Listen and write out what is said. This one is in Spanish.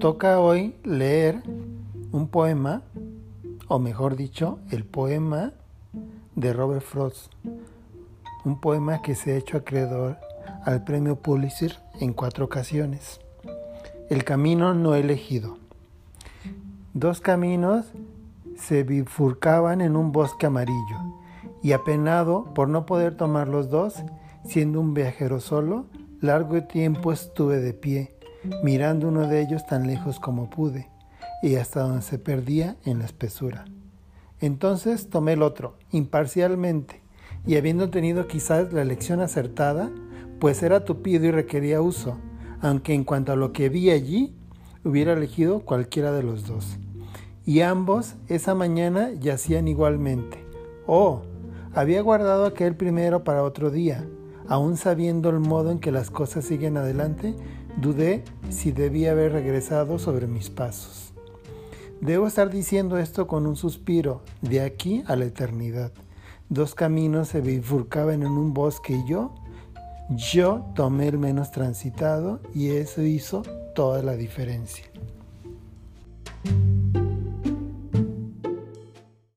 Toca hoy leer un poema, o mejor dicho, el poema de Robert Frost, un poema que se ha hecho acreedor al premio Pulitzer en cuatro ocasiones. El camino no elegido. Dos caminos se bifurcaban en un bosque amarillo, y apenado por no poder tomar los dos, siendo un viajero solo, largo tiempo estuve de pie, mirando uno de ellos tan lejos como pude, y hasta donde se perdía en la espesura. Entonces tomé el otro, imparcialmente, y habiendo tenido quizás la elección acertada, pues era tupido y requería uso, aunque en cuanto a lo que vi allí, hubiera elegido cualquiera de los dos y ambos esa mañana yacían igualmente. Oh, había guardado aquel primero para otro día. Aún sabiendo el modo en que las cosas siguen adelante, dudé si debía haber regresado sobre mis pasos. Debo estar diciendo esto con un suspiro, de aquí a la eternidad. Dos caminos se bifurcaban en un bosque y yo, yo tomé el menos transitado y eso hizo toda la diferencia.